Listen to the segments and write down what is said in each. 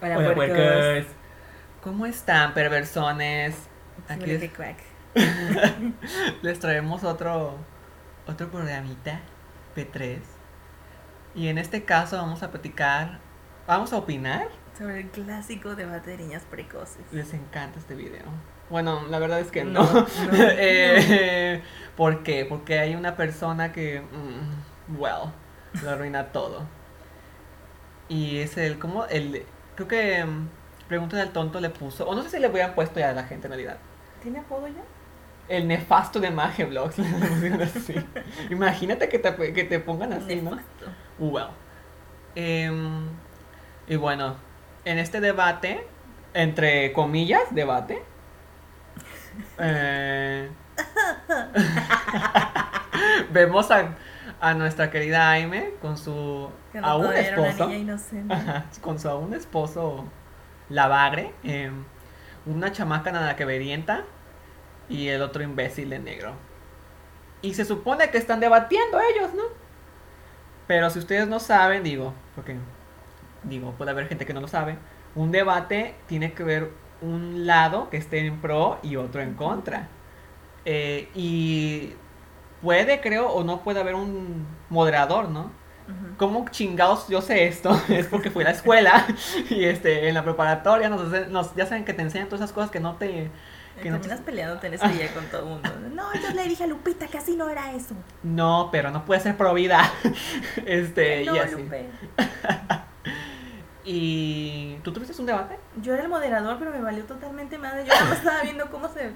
Hola, Hola, puercos. puercos. ¿Cómo están, perversones? Aquí les, les traemos otro, otro programita, P3. Y en este caso vamos a platicar, vamos a opinar. Sobre el clásico debate de niñas precoces. Les encanta este video. Bueno, la verdad es que no. No, no, Eh, ¿Por qué? Porque hay una persona que, mm, well, lo arruina todo. Y es el, ¿cómo? El, creo que mm, Pregunta del Tonto le puso, o no sé si le hubieran puesto ya a la gente en realidad. ¿Tiene apodo ya? El nefasto de Magia Vlogs. así. Imagínate que te, que te pongan así, ¿no? Nefasto. Well. Em, y bueno, en este debate, entre comillas, debate. eh, vemos a, a nuestra querida Aime con su Era una esposo. Ajá, con su aún esposo Lavagre. em, una chamaca nada que verienta y el otro imbécil de negro. Y se supone que están debatiendo ellos, ¿no? Pero si ustedes no saben, digo, porque digo, puede haber gente que no lo sabe, un debate tiene que ver un lado que esté en pro y otro en contra. Eh, y puede, creo, o no puede haber un moderador, ¿no? ¿Cómo chingados yo sé esto? Es porque fui a la escuela y este, en la preparatoria nos, hacen- nos- ya saben que te enseñan todas esas cosas que no te... Que no, te- Terminas peleándote en ese día con todo el mundo. No, yo le dije a Lupita que así no era eso. no, pero no puede ser pro vida. Este, no, y así. Lupe. ¿Y tú tuviste un debate? Yo era el moderador, pero me valió totalmente madre. Yo más estaba viendo cómo se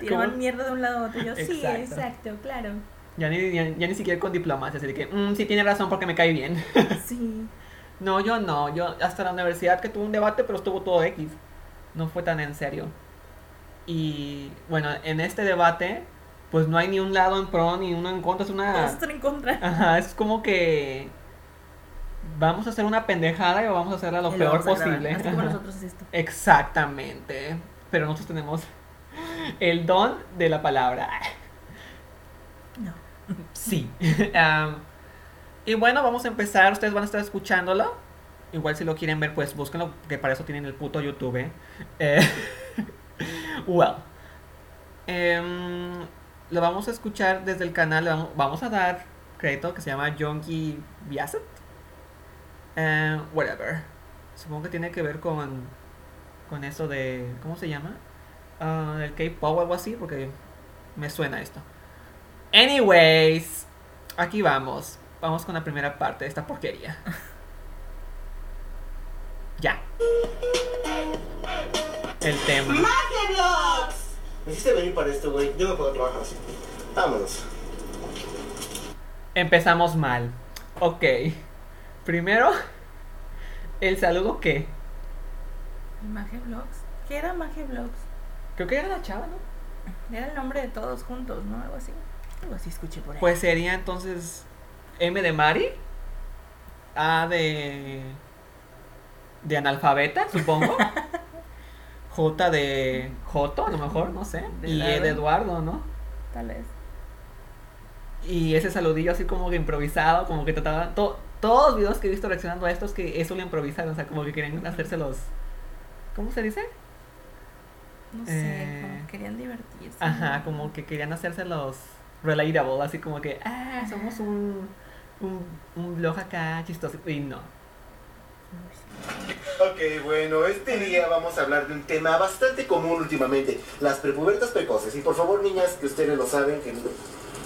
tiraban ¿Cómo? mierda de un lado a otro. Yo, sí, exacto, claro. Ya ni, ya, ya ni siquiera con diplomacia, así que, "Mm, sí tiene razón porque me cae bien. Sí. No, yo no, yo hasta la universidad que tuve un debate, pero estuvo todo X. No fue tan en serio. Y bueno, en este debate, pues no hay ni un lado en pro ni uno en contra, es una... Todos están en contra. Ajá, es como que vamos a hacer una pendejada y vamos a hacerla lo Y peor posible. Así como nosotros es esto. Exactamente. Pero nosotros tenemos el don de la palabra. Sí. Y bueno, vamos a empezar. Ustedes van a estar escuchándolo. Igual si lo quieren ver, pues búsquenlo, que para eso tienen el puto YouTube. ¿eh? Eh. Em, lo vamos a escuchar desde el canal. vamos, vamos a dar crédito que se llama Jonky Biaset. Eh, whatever. Supongo que tiene que ver con, con eso de. ¿Cómo se llama? Ah, el K-pop o algo así, porque me suena esto. Anyways, aquí vamos. Vamos con la primera parte de esta porquería. Ya. El tema. Me hiciste venir para esto, güey. Yo no puedo trabajar así. Vámonos. Empezamos mal. Ok. Primero, el saludo que. Maje Vlogs. ¿Qué era Maje Vlogs? Creo que era la chava, ¿no? Era el nombre de todos juntos, ¿no? Algo así. Algo así escuché por ahí. Pues sería entonces M de Mari, A de de analfabeta, supongo. J de Joto, a lo mejor, no sé. De Y E de Eduardo. ¿no? Tal vez. Y ese saludillo así como que improvisado, como que trataban. to- todos los videos que he visto reaccionando a esto es que eso lo improvisaron, o sea, como que querían hacerse los. ¿Cómo se dice? No sé, Eh, como que querían divertirse. Ajá, como que querían hacerse los relatable, así como que, ah, somos un, un, un blog acá chistoso. Y no. Ok, bueno, este día vamos a hablar de un tema bastante común últimamente. Las prepubertas precoces. Y por favor, niñas, que ustedes lo saben, que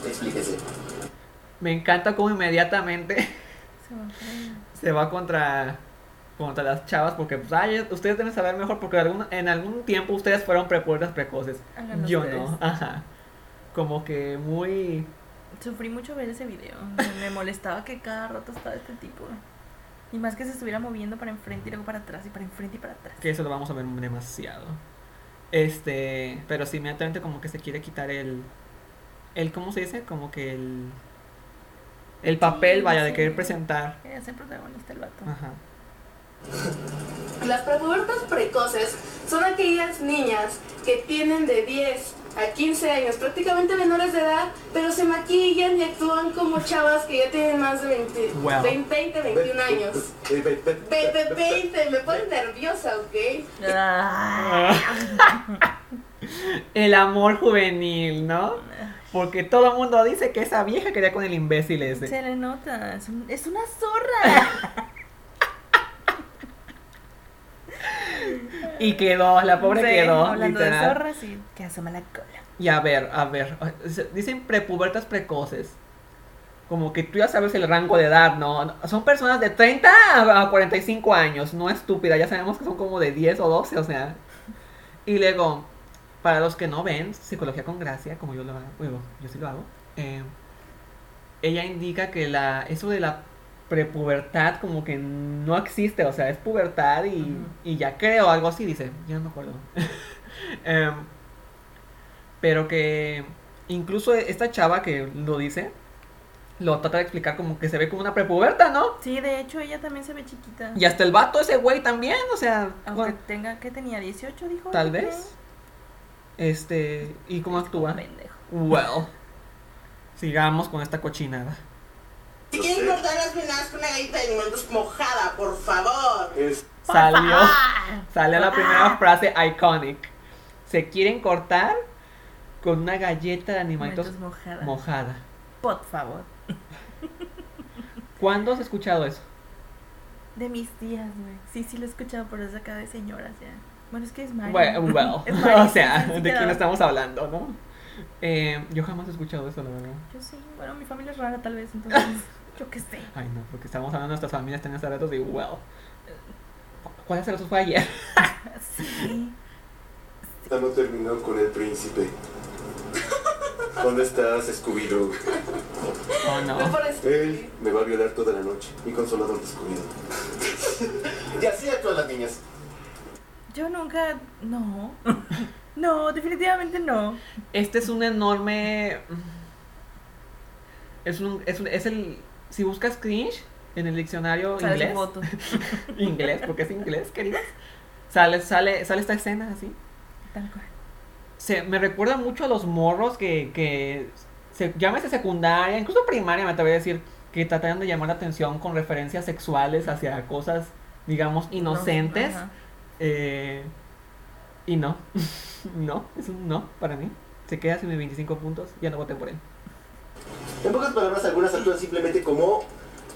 explíquese. Me encanta como inmediatamente Se va se contra contra las chavas porque pues ay, ustedes deben saber mejor porque algún- en algún tiempo ustedes fueron prepubertas precoces. Yo ustedes. no, ajá. Como que muy Sufrí mucho ver ese video. Me- molestaba que cada rato estaba este tipo. Y más que se estuviera moviendo para enfrente y luego para atrás y para enfrente y para atrás. que eso lo vamos a ver demasiado. Este, pero sí inmediatamente como que se quiere quitar el el ¿cómo se dice? Como que el el papel Sí, vaya de querer presentar. Quería ser protagonista el vato. Ajá. Las prepubertas precoces son aquellas niñas que tienen de 10 a 15 años, prácticamente menores de edad, pero se maquillan y actúan como chavas que ya tienen más de 20, Wow. 20, 20, 21 años. Ve- ve- ve- Ve- ve- 20, me ponen nerviosa, ¿ok? Ah, El amor juvenil, ¿no? Porque todo el mundo dice que esa vieja quería con el imbécil ese. se le nota. Es, un- es una zorra. Y quedó, la pobre Sí, quedó. Hablando literal. de zorras y que asoma la cola. Y a ver, a ver, dicen prepubertas precoces. Como que tú ya sabes el rango de edad, ¿no? Son personas de 30 a 45 años, no estúpida, ya sabemos que son como de 10 o 12, o sea. Y luego, para los que no ven, psicología con gracia, como yo lo hago, yo sí lo hago, eh, ella indica que la, eso de la prepubertad como que no existe, o sea, es pubertad y, y ya creo, algo así, dice, ya no me acuerdo. Em, pero que incluso esta chava que lo dice, lo trata de explicar como que se ve como una prepuberta, ¿no? Sí, de hecho ella también se ve chiquita. Y hasta el vato ese güey también, o sea, Aunque bueno, tenga, ¿qué tenía? ¿18 dijo? tal creo. vez. Este, ¿y cómo actúa? Pendejo. Well, sigamos con esta cochinada. Si quieren cortar las venas con una galleta de alimentos mojada, por favor. Es Salió, Ah, salió la primera frase iconic. Se quieren cortar con una galleta de animalitos mojada. mojada. Por favor. ¿Cuándo has escuchado eso? De mis tías, güey. Sí, sí lo he escuchado, pero es acá de señoras ya. Bueno, es que es Mari. Well, well, Es Mari, o sea, sí, sí ¿de quién estamos hablando, no? Eh, yo jamás he escuchado eso, la verdad. Yo sí. Bueno, mi familia es rara tal vez, entonces yo qué sé. Ay, no, porque estamos hablando de nuestras familias tienen hace y well. ¿Cuál hace fue ayer? Sí. Esta no terminó con el príncipe. ¿Dónde estás, Scooby-Doo? Oh, no. Él me va a violar toda la noche. Mi consolador de Scooby-Doo. y así actúan las niñas. Yo nunca. No. No, definitivamente no. Este es un enorme. Es un, es un- es el. Si buscas cringe en el diccionario inglés. foto. inglés, porque es inglés, queridas. Sale, sale, sale esta escena así. Tal cual. Se, me recuerda mucho a los morros que, que se, llámese secundaria, incluso primaria, me atrevería a decir, que tratan de llamar la atención con referencias sexuales hacia cosas, digamos, inocentes. Eh, y no, no, es un no para mí. Se queda sin mis 25 puntos, ya no voté por él. En pocas palabras, algunas actúan simplemente como,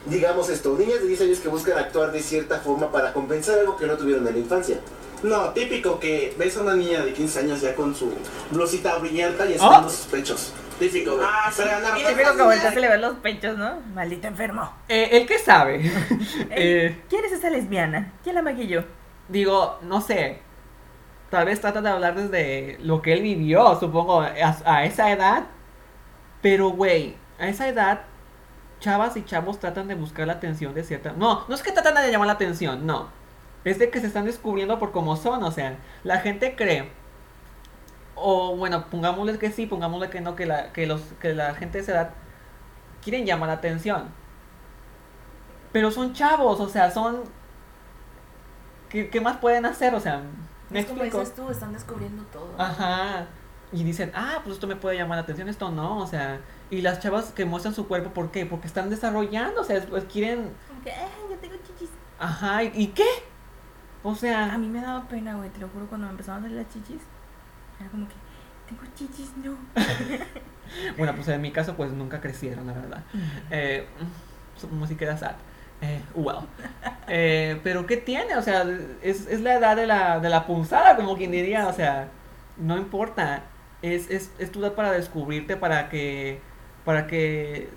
digamos esto, niñas de 10 años que buscan actuar de cierta forma para compensar algo que no tuvieron en la infancia. No, típico que ves a una niña de 15 años ya con su blusita brillante y ¿Ah? enseñando sus pechos. Típico. Ah, para ganar. Y típico que volteas y le ves los pechos, ¿no? Maldito enfermo. Eh, ¿El que sabe? Eh, ¿Quién es esa lesbiana? ¿Quién la maquilló? digo, no sé. Tal vez trata de hablar desde lo que él vivió, supongo, a, a esa edad. Pero, güey, a esa edad, chavas y chavos tratan de buscar la atención de cierta... No, no es que tratan de llamar la atención, no. Es de que se están descubriendo por cómo son, o sea, la gente cree... O bueno, pongámosle que sí, pongámosle que no, que la, que los, que la gente de esa edad quieren llamar la atención. Pero son chavos, o sea, son... ¿Qué, qué más pueden hacer? O sea, ¿me Es como explico? dices tú, están descubriendo todo. Ajá. Y dicen, ah, pues esto me puede llamar la atención, esto no, o sea. Y las chavas que muestran su cuerpo, ¿por qué? Porque están desarrollando, o sea, pues quieren. Como que, "Ay, yo tengo chichis. Ajá, ¿y, y qué? O A sea, mí me daba pena, güey, te lo juro, cuando me empezaron a salir las chichis. Era como que, tengo chichis, no. bueno, pues en mi caso, pues nunca crecieron, la verdad. Eh, como si queda sad. Eh, well. Eh, pero ¿qué tiene? O sea, es, es la edad de la, de la punzada, como quien diría, o sea, no importa. Es, es, es tu edad para descubrirte, para que, para que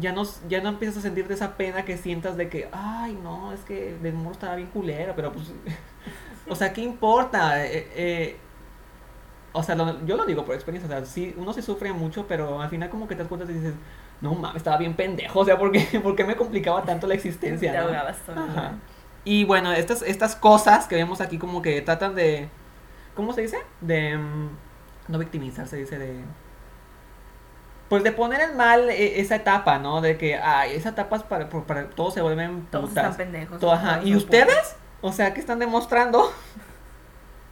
ya no, ya no empieces a sentirte esa pena que sientas de que, ay, no, es que de morro estaba bien culera, pero pues, o sea, ¿qué importa? Eh, eh, o sea, lo- yo lo digo por experiencia, o sea, sí, uno se sufre mucho, pero al final como que te das cuenta y dices, no mames, estaba bien pendejo, o sea, ¿por qué, por qué me complicaba tanto la existencia? Te no? ahogabas. Ajá. Y bueno, estas, estas cosas que vemos aquí como que tratan de, ¿cómo se dice? De, mm, no victimizar, se dice de... Pues de poner en mal eh, esa etapa, ¿no? De que, ay, esa etapa es para, para, para- todos se vuelven Todos putas. están pendejos. Todo, ajá. todos ¿Y ustedes? O sea, ¿qué están demostrando?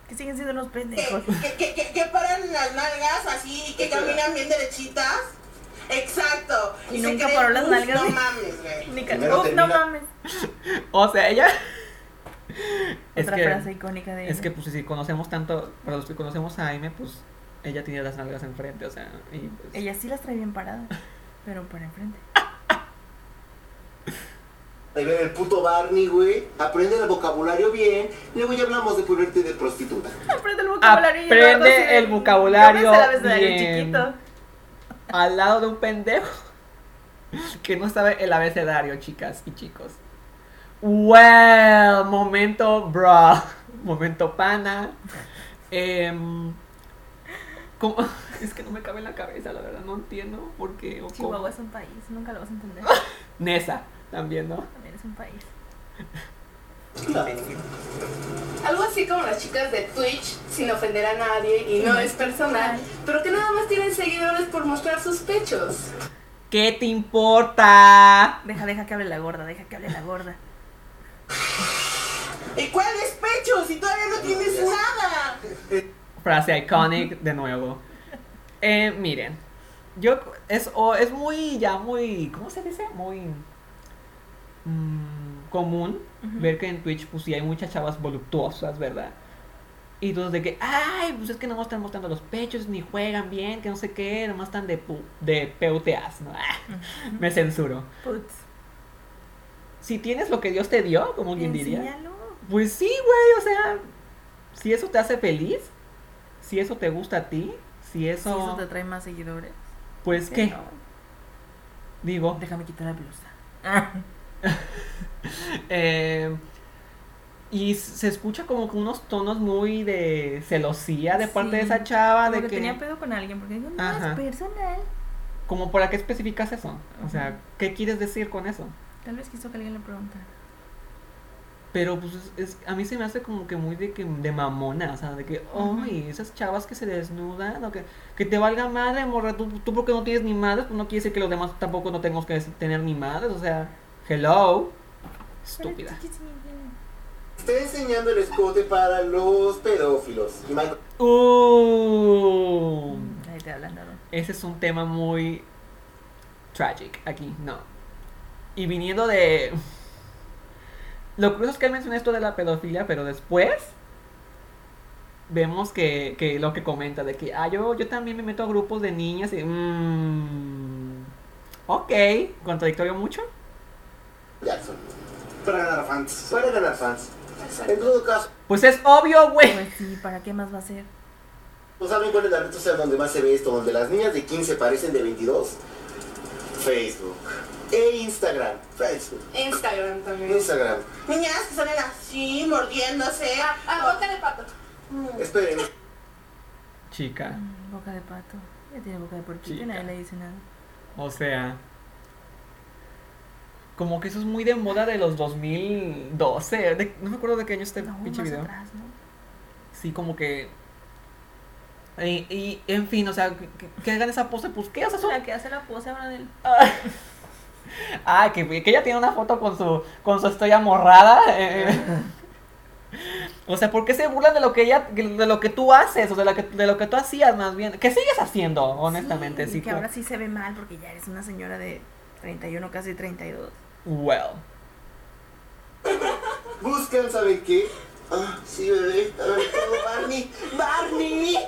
Que siguen siendo unos pendejos. que, que, que, que paran las nalgas así, que caminan bien derechitas. Exacto. Y nunca creen, paró las "Uf, nalgas, No ¿eh?" mames, güey. Ni Uf, no mames. O sea, ella. es Otra que, frase icónica de Es ella. que, pues, si conocemos tanto. Para los que conocemos a Aime, pues. Ella tiene las nalgas enfrente, o sea. Y, pues, Ella sí las trae bien paradas, pero para enfrente. Ahí ven el puto Barney, güey. Aprende el vocabulario bien. Luego ya hablamos de ponerte de prostituta. Aprende el vocabulario. y Aprende Eduardo así de, el vocabulario "Yo me sé el abecedario bien". chiquito. al lado de un pendejo que no sabe el abecedario, chicas y chicos. Well, momento, bro. Momento pana. Em, ¿cómo? Es que no me cabe en la cabeza, la verdad, no entiendo por qué. o cómo. Chihuahua es un país, nunca lo vas a entender. Nesa, también, ¿no? También es un país. Algo así como las chicas de Twitch, sin ofender a nadie y no es personal, pero que nada más tienen seguidores por mostrar sus pechos. ¿Qué te importa? Deja, deja que hable la gorda, deja que hable la gorda. ¿Y cuáles pechos? Si todavía no tienes nada. Frase iconic de nuevo. Eh, miren, yo es, o- es muy ya muy, ¿cómo se dice? Muy mm, común ver que en Twitch pues sí hay muchas chavas voluptuosas, ¿verdad? Y todos de que, ay, pues es que no están mostrando los pechos, ni juegan bien, que no sé qué, nomás están de, pu- de peuteas, ¿no? Ah, me censuro. Putz. Si tienes lo que Dios te dio, como quien diría, pues sí, güey, o sea, si eso te hace feliz, si eso te gusta a ti, si Si eso, eso te trae más seguidores. pues ¿por qué, no? digo, Déjame quitar la blusa. eh, y se escucha como con unos tonos muy de celosía de parte de esa chava, Como de que que, tenía pedo con alguien porque dijo, no Ajá. es personal. como para qué especificas eso, o sea. ¿qué quieres decir con eso? Tal vez quiso que alguien le preguntara. Pero pues es, es- a mí se me hace como que muy de que de mamona, o sea, de que, ay, esas chavas que se desnudan, o que, que te valga madre, morra, tú, tú porque no tienes ni madres, pues no quiere decir que los demás tampoco no tenemos que tener ni madres, o sea, hello, estúpida. Está enseñando el escote para los pedófilos. Uh, Ahí te hablan, ese es un tema muy tragic aquí, no. Y viniendo de... Lo curioso es que él menciona esto de la pedofilia, pero después vemos que, que lo que comenta de que, ah, yo, yo también me meto a grupos de niñas y... Mmm, ok, contradictorio mucho. Jackson. Para ganar fans. Para ganar fans. En todo caso, Pues es obvio, güey. Pues sí, ¿para qué más va a ser? ¿no saben cuál es la red social donde más se ve esto? Donde las niñas de 15 parecen de 22. Facebook. E Instagram. Facebook. Instagram también. Instagram. Niñas que salen así, mordiéndose. Ah, ah, boca de pato. Mm. Esperen. Chica, Mm, Boca de pato. Ya tiene boca de Chica. nadie le dice nada. o sea... Como que eso es muy de moda de los 2012. de- no me acuerdo de qué año este No, pinche video. atrás, ¿no? Sí, como que. Y, y, en fin, o sea, que, que hagan esa pose, pues qué, o sea, que hace la pose ahora del... Ah, que, que ella tiene una foto con su, con su estrella morrada. eh. O sea, ¿por qué se burlan de lo que ella, de lo que tú haces, o de lo que, de lo que tú hacías más bien? ¿Qué sigues haciendo, honestamente? Sí, Sí, que tú- ahora sí se ve mal porque ya eres una señora de 31, casi 32. Well. Buscan, ¿saben qué? Ah, sí, bebé. A ver, todo, Barney. ¡Barney!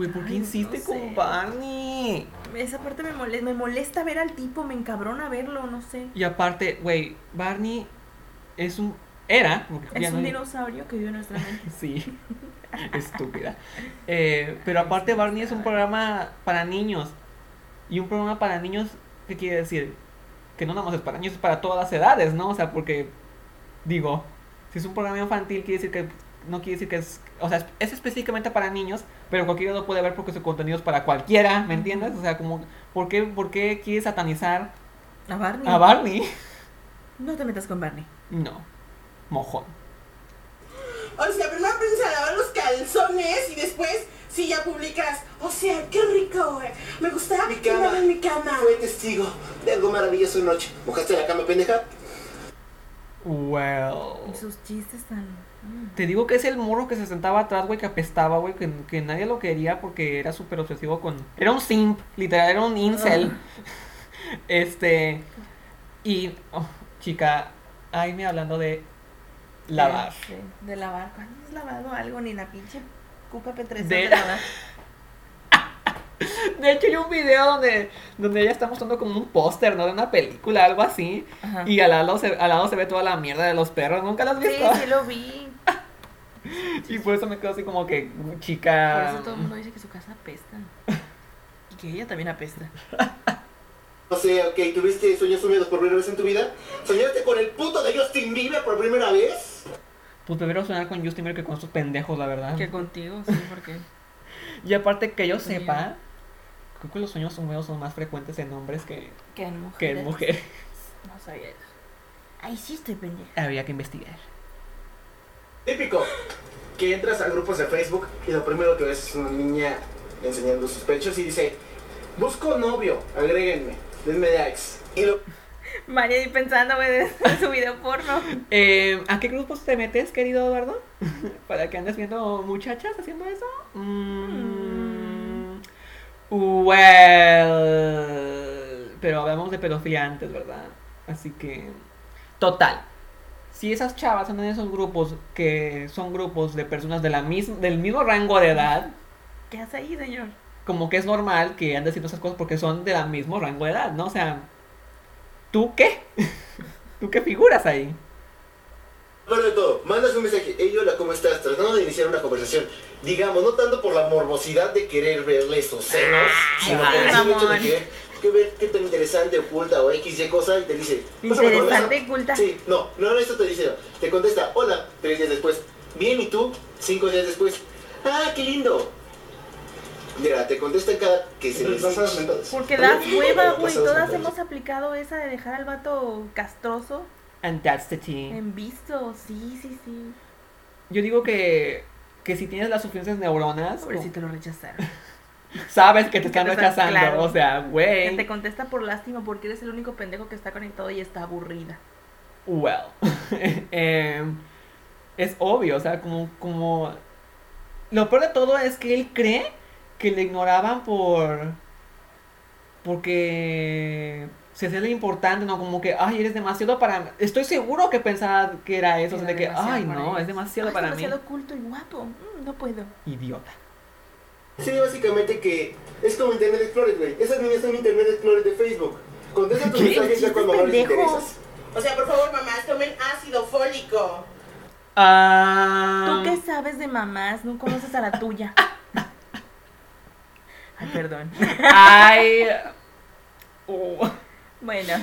Güey, ¿por qué Ay, insiste no con sé. Barney? Esa parte me molesta, me molesta ver al tipo, me encabrona verlo, no sé. Y aparte, güey, Barney es un... Era, Es no un hay- dinosaurio que vive en nuestra mente. Sí, estúpida. Eh, pero aparte Barney es un programa para niños. Y un programa para niños, ¿qué quiere decir? Que no nada más es para niños, es para todas las edades, ¿no? O sea, porque, digo, si es un programa infantil, quiere decir que no quiere decir que es, o sea, es, es específicamente para niños, pero cualquiera lo puede ver porque su contenido es para cualquiera, ¿me entiendes? O sea, como, ¿por qué, por qué quieres satanizar A Barney. a Barney? No te metas con Barney. No, mojón. O sea, primero aprendes a lavar los calzones y después, si ya publicas, o sea, qué rico, güey. Me gustaba Mi que cama. en mi cama. Fue testigo de algo maravilloso anoche. ¿Mojaste la cama, pendeja? Well. Y sus chistes tan. mm. Te digo que es el morro que se sentaba atrás, güey, que apestaba, güey, que, que nadie lo quería porque era súper obsesivo con... Era un simp, literal, era un incel. este... Y, oh, chica, ay, me hablando de lavar. De lavar. ¿Cuándo has lavado algo? Ni la pinche cuca P3 De- de lavar. De hecho, hay un video donde, donde ella está mostrando como un póster, ¿no? De una película, algo así. Ajá. Y al lado, se, al lado se ve toda la mierda de los perros. ¿Nunca las has Sí, visto? sí lo vi. Y por eso me quedo así como que, Por chica... eso todo el mundo dice que su casa apesta. Y que ella también apesta. No sé, ok, ¿tuviste sueños húmedos por primera vez en tu vida? ¿Soñaste con el puto de Justin Bieber por primera vez? Pues prefiero sonar con Justin Bieber que con estos pendejos, la verdad. Que contigo, sí, porque. Y aparte que yo Sí. sepa, creo que los sueños húmedos son más frecuentes en hombres que, Que en mujeres. que en mujeres. No sabía eso. Ay, sí estoy pendeja. Habría que investigar. Típico, que entras a grupos de Facebook y lo primero que ves es una niña enseñando sus pechos y dice, busco novio, agréguenme, denme likes. Y lo María ahí pensando, de su video porno. Eh, ¿A qué grupos te metes, querido Eduardo? ¿Para que andes viendo muchachas haciendo eso? Mm, well, pero hablamos de pedofilia antes, ¿verdad? Así que, total. Si esas chavas andan en esos grupos que son grupos de personas de la mis- del mismo rango de edad, ¿Qué hace ahí, señor? como que es normal que anden haciendo esas cosas porque son de la mismo rango de edad, ¿no? O sea, ¿tú qué? ¿Tú qué figuras ahí? Bueno, de todo, mandas un mensaje, hey hola, ¿cómo estás? Tratando de iniciar una conversación. Digamos, no tanto por la morbosidad de querer verle sus senos, sino por el hecho de querer que ver qué tan interesante, oculta o X, Y cosa y te dice... "Pásame por Interesante eso". y culta. Sí, no, no, no, esto te dice, te contesta, hola, tres días después. Bien, ¿y tú? Cinco días después. Ah, qué lindo. Mira, te contesta cada que se les mentales. Porque das hueva, güey. Todas hemos aplicado esa de dejar al vato castroso And that's the tea. en visto. Sí, sí, sí. Yo digo que, que si tienes las suficientes neuronas, Pobrecito lo rechazaron. sabes que te están te rechazando. claro. O sea, Que güey. te contesta por lástima porque eres el único pendejo que está conectado y está aburrida. Well. Em, es obvio, o sea, como, como. Lo peor de todo es que él cree que le ignoraban por. Porque. Se hacía lo importante, ¿no? Como que, ay, eres demasiado para. Estoy seguro que pensaba que era eso. o sea, de que, demasiado ay, no, ellos. es demasiado Ay, para es mí. demasiado culto y guapo. Mm, no puedo. Idiota. Sí, básicamente que es como Internet Explorer, güey. Esas niñas son Internet Explorer de Facebook. Contesta tus mensajes ya cuando más les interesas. O sea, por favor, mamás, tomen ácido fólico. Ah. ¿Tú qué sabes de mamás? No conoces a la tuya. Ay, perdón. Ay. Oh. Bueno,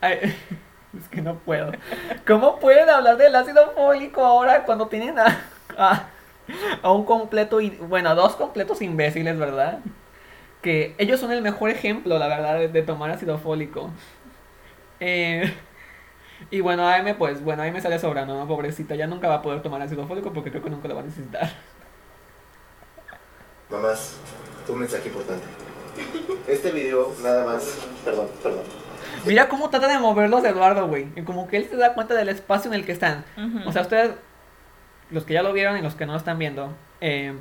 Ay, es que no puedo. ¿Cómo pueden hablar del ácido fólico ahora cuando tienen a, a, a un completo, y bueno, a dos completos imbéciles, ¿verdad? Que ellos son el mejor ejemplo, la verdad, de, de tomar ácido fólico. Eh, y bueno, a M, pues, bueno, ahí me sale sobrando, ¿no? Pobrecita, ya nunca va a poder tomar ácido fólico porque creo que nunca lo va a necesitar. Mamás, un mensaje importante. Este video, nada más. Perdón, perdón. Mira cómo trata de moverlos Eduardo, güey. Y como que él se da cuenta del espacio en el que están. O sea, ustedes, los que ya lo vieron y los que no lo están viendo, eh,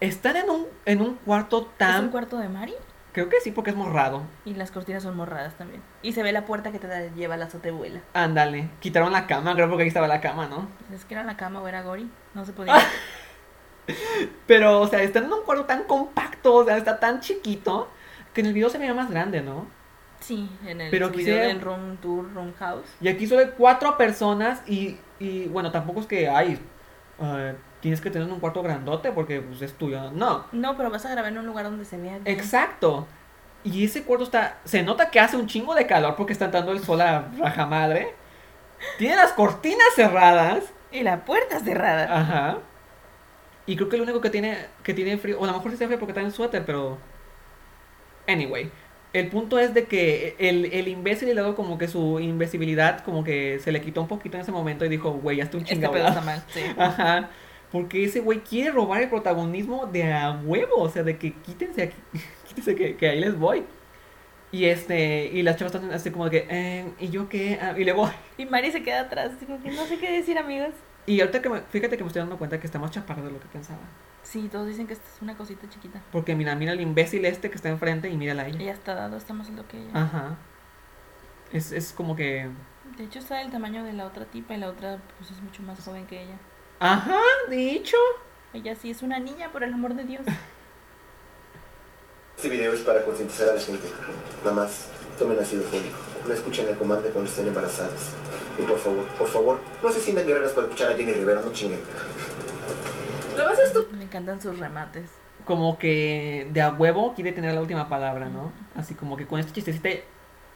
están en un, en un cuarto ¿es tan... un cuarto de Mari? Creo que sí, porque es morrado. Y las cortinas son morradas también. Y se ve la puerta que te lleva a la azotebuela. Ándale. Quitaron la cama, creo porque ahí estaba la cama, ¿no? Es que era la cama o era Gori. No se podía. Pero, o sea, están en un cuarto tan compacto, o sea, está tan chiquito, que en el video se veía más grande, ¿no? Sí, en el Pero video del room tour, room house. Y aquí solo hay cuatro personas y, y bueno, tampoco es que, ay, eh, tienes que tener un cuarto grandote porque pues, es tuyo. No, No, pero vas a grabar en un lugar donde se vea bien. Exacto. Y ese cuarto está. Se nota que hace un chingo de calor porque está entrando el sol a raja madre. Tiene las cortinas cerradas. Y la puerta cerrada. Ajá. Y creo que lo único que tiene que tiene frío. O a lo mejor sí está frío porque está en suéter, pero. Anyway. El punto es de que el, el imbécil le dado como que su invisibilidad como que se le quitó un poquito en ese momento y dijo, güey, hazte un este chingado. está mal. Sí. Ajá. Porque ese güey quiere robar el protagonismo de a huevo. O sea, de que quítense aquí. Quítense que, que ahí les voy. Y este, y las chavas están así como de que, eh, ¿y yo qué? Ah, y luego, Y Mari se queda atrás, digo que no sé qué decir, amigos. Y ahorita que me, fíjate que me estoy dando cuenta que está más chaparro de lo que pensaba. Sí, todos dicen que esta es una cosita chiquita. Porque mira, mira el imbécil este que está enfrente y mírala a ella. Ella está dado, está más alto que ella. Ajá. Es, es como que, De hecho, está del tamaño de la otra tipa y la otra, pues, es mucho más joven que ella. ajá, dicho. Ella sí es una niña, por el amor de Dios. Este video es para concientizar a la gente. Nada más, tomen ácido fólico. No escuchen al comandante cuando estén embarazadas. Y por favor, por favor, no se sientan guerreras para escuchar a Jenny Rivera, no chinguen. Lo más Me encantan sus remates. Como que de a huevo quiere tener la última palabra, ¿no? Así como que con este chistecito de,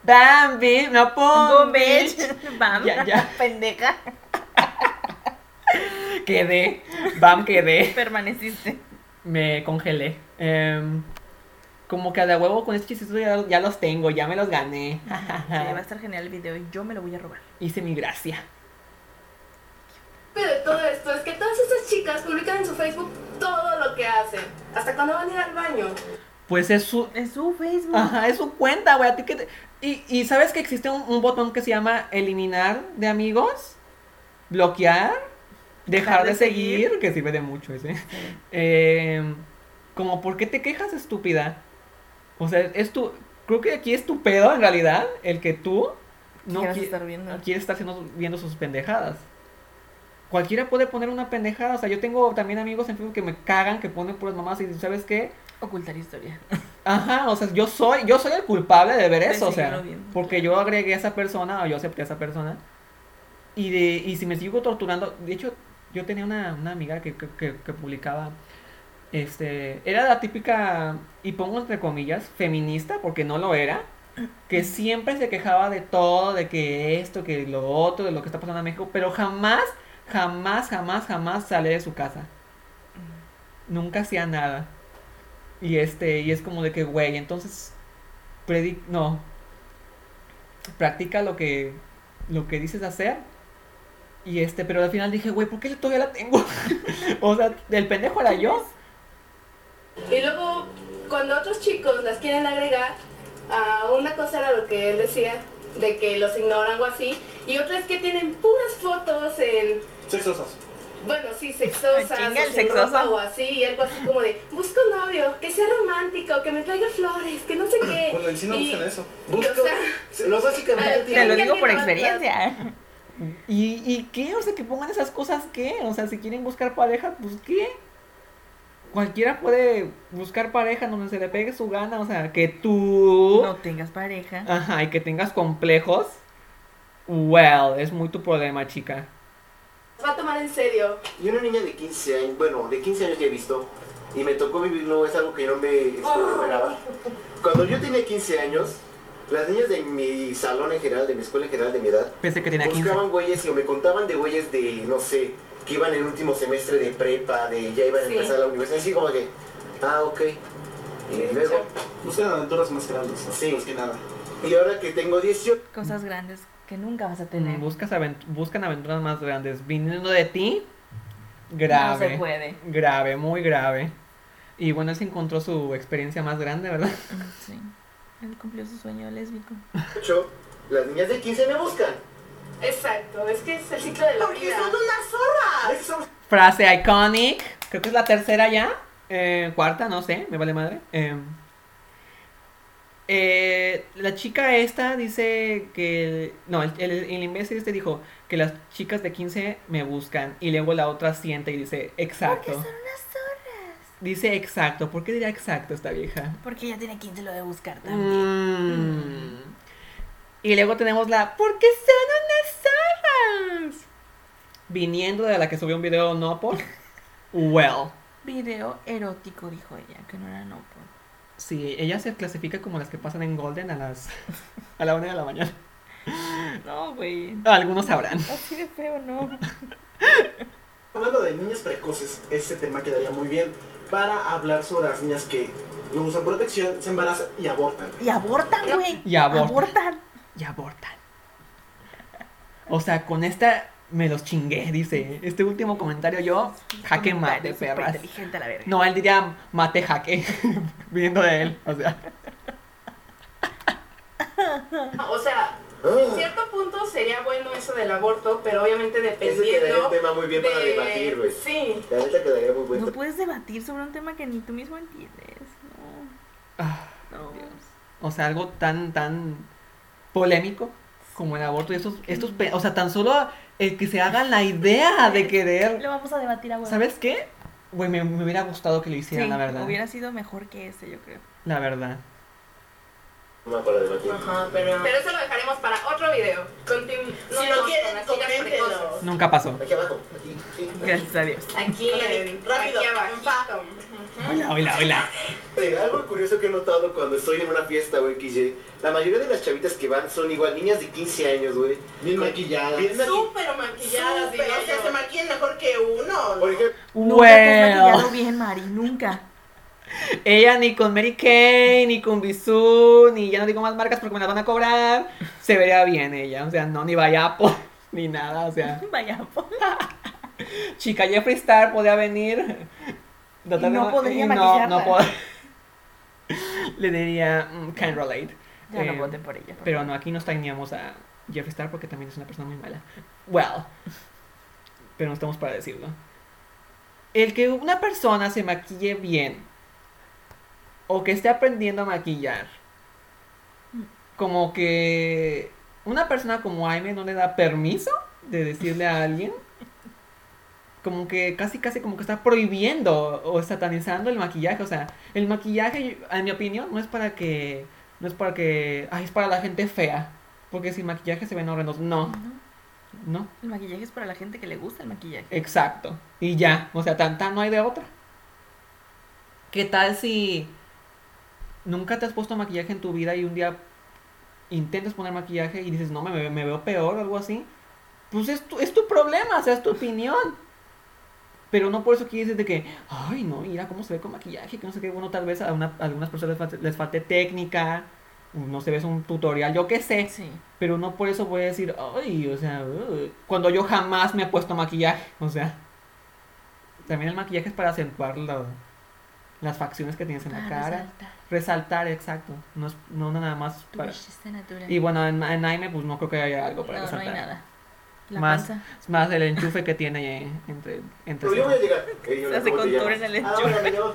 ¡Bam, bitch! ¡No pum, bitch! Bam, Ya, ya. pendeja. Quedé, bam, quedé. Permaneciste. Me congelé. Em, como que de a huevo con este chistecito ya, ya los tengo, ya me los gané. Sí, va a estar genial el video y yo me lo voy a robar. Hice mi gracia. de todo esto es que todas estas chicas publican en su Facebook todo lo que hacen. Hasta cuando van a ir al baño. Pues es su, Es su Facebook. Ajá, es su cuenta, güey. ¿A ti qué te- Y, y sabes que existe un, un botón que se llama eliminar de amigos, bloquear, dejar, de, seguir, que sirve de mucho ese. Eh, como, ¿por qué te quejas, estúpida? O sea, es tu. Creo que aquí es tu pedo, en realidad, el que tú no Quieras qui- estar viendo. quieres estar haciendo- viendo sus pendejadas. Cualquiera puede poner una pendejada. O sea, yo tengo también amigos en Facebook que me cagan, que ponen puras mamás y ¿sabes qué? Ocultar historia. Ajá, o sea, yo soy, yo soy el culpable de ver De eso, o sea, viendo. porque yo agregué a esa persona o yo acepté a esa persona y de y si me sigo torturando, de hecho, yo tenía una, una amiga que, que, que- que publicaba, este, era la típica, y pongo entre comillas, feminista, porque no lo era, que siempre se quejaba de todo, de que esto, que lo otro, de lo que está pasando en México, pero jamás, jamás, jamás, jamás sale de su casa. Nunca hacía nada. Y este, y es como de que, güey, entonces, predi no, practica lo que, lo que dices hacer. Y este, pero al final dije, güey, ¿por qué todavía la tengo? o sea, el pendejo era yo. Y luego, cuando otros chicos las quieren agregar, a una cosa era lo que él decía, de que los ignoran o así, y otra es que tienen puras fotos en, Sexosas. bueno, sí, sexosas, chinga, o ropa o así, y algo así como de, busco un novio, que sea romántico, que me traiga flores, que no sé qué. Bueno, en sí no Y- buscan eso. o Busco, sea, lo básicamente Te lo digo por experiencia. ¿Y, ¿Y qué? O sea, que pongan esas cosas, ¿qué? O sea, si quieren buscar pareja, pues ¿qué? Cualquiera puede buscar pareja donde se le pegue su gana, o sea, que tú... No tengas pareja. Ajá, y que tengas complejos. Well, es muy tu problema, chica. va a tomar en serio. Y una niña de 15 años, bueno, de 15 años que he visto, y me tocó vivirlo, es algo que yo no me esperaba. Cuando yo tenía 15 años, las niñas de mi salón en general, de mi escuela en general, de mi edad, Pensé que tenía 15. buscaban güeyes y me contaban de güeyes de, no sé, que iban en el último semestre de prepa, de ya iban a Sí. empezar la universidad, así como que, ah, ok. Y luego, Buscan aventuras más grandes, ¿no? Sí. Más que nada. y ahora que tengo 18, Cosas grandes que nunca vas a tener. Buscas avent- buscan aventuras más grandes. Viniendo de ti, No grave. se puede. Grave, muy grave. Y bueno, él se encontró su experiencia más grande, ¿verdad? Sí. Él cumplió su sueño lésbico. las niñas de 15 me buscan. Exacto, es que es el ciclo de la Porque vida. son unas zorras. Son Frase iconic. Creo que es la tercera ya. Eh, cuarta, no sé, me vale madre. Eh, eh, la chica esta dice que... No, el, el, el imbécil este dijo que las chicas de 15 me buscan. Y luego la otra siente y dice, exacto. Dice exacto. ¿Por qué diría exacto esta vieja? Porque ya tiene 15 lo de buscar también. Mm. Y luego tenemos la ¿Por qué son unas zorras? Viniendo de la que subió un video no por. Well. Video erótico, dijo ella, que no era no por. Sí, ella se clasifica como las que pasan en Golden a las a la una de la mañana. No, güey. Algunos sabrán. Así de feo, no. Hablando de niñas precoces, este tema quedaría muy bien para hablar sobre las niñas que no usan protección, se embarazan y abortan. Y abortan, güey. Y abortan. Abortan. Y abortan. O sea, con esta me los chingué, dice. Este último comentario yo, jaque mate, Comentario perras. inteligente a la verga. No, él diría mate jaque, viniendo de él, o sea. O sea, en cierto punto sería bueno eso del aborto, pero obviamente Ese quedaría dependiendo. un tema muy bien para de- debatir, güey. Sí. La neta quedaría muy bueno. No puedes debatir sobre un tema que ni tú mismo entiendes. Ah, No. No. o sea, algo tan, tan polémico como el aborto y estos, estos, o sea, tan solo el que se hagan la idea de querer, Lo vamos a debatir ahora. ¿sabes qué? Güey, me, me hubiera gustado que lo hicieran, Sí, la verdad. hubiera sido mejor que ese, yo creo. La verdad. Tema para debatir. Ajá, pero... Pero eso lo dejaremos para otro video. Continu Si no, lo no, quieren, coméntenlo. Nunca pasó. Aquí abajo. Aquí. Gracias a Dios. Aquí, en, Rápido, aquí abajo. Hola, hola, hola. Eh, algo curioso que he notado cuando estoy en una fiesta, güey, que la mayoría de las chavitas que van son igual niñas de 15 años, güey. Bien maquilladas. Bien maqui- Súper maquilladas, Súper, o sea, se maquillan mejor que uno. ¿no? Por ejemplo, Nunca te has maquillado Well. bien, Mari, nunca. Ella ni con Mary Kay, ni con Bisú, ni ya no digo más marcas porque me las van a cobrar. Se vería bien ella. O sea, no, ni Vayapo, ni nada. O sea, Vaya, po. chica Jeffree Star podía venir. Y no podría y no, no pod- Le diría, mm, can't relate. Ya no Eh, voten por ella. por Pero no, aquí no extrañamos a Jeffree Star porque también es una persona muy mala. Well, pero no estamos para decirlo. El que una persona se maquille bien o que esté aprendiendo a maquillar, como que una persona como Aime no le da permiso de decirle a alguien, como que casi casi como que está prohibiendo o satanizando el maquillaje. O sea, el maquillaje, en mi opinión, no es para que no es para que. Ay, es para la gente fea. Porque sin maquillaje se ven horrendos. No, No, no. El maquillaje es para la gente que le gusta el maquillaje. Exacto. Y ya. O sea, tan tan no hay de otra. ¿Qué tal si nunca te has puesto maquillaje en tu vida y un día intentas poner maquillaje y dices, no, me, me veo peor o algo así? Pues es tu, es tu problema, o sea, es tu opinión. Pero no por eso quieres decir de que, ay, no, mira cómo se ve con maquillaje, que no sé qué, bueno, tal vez a, una- a algunas personas les falte, les falte técnica, no se ves un tutorial, yo qué sé. Sí. Pero no por eso voy a decir, ay, o sea, uh", cuando yo jamás me he puesto maquillaje, o sea. También el maquillaje es para acentuar lo- las facciones que tienes en la Para cara. resaltar. Resaltar, exacto. No es no nada más Tu para... natural. Y bueno, en, en Aime pues no creo que haya algo para no, no hay resaltar. nada. La Más- panza. Es más el enchufe que tiene eh, entre... entre pero yo voy a llegar. Se hola, hace ¿cómo te contour llamas? en el Ah, enchufe.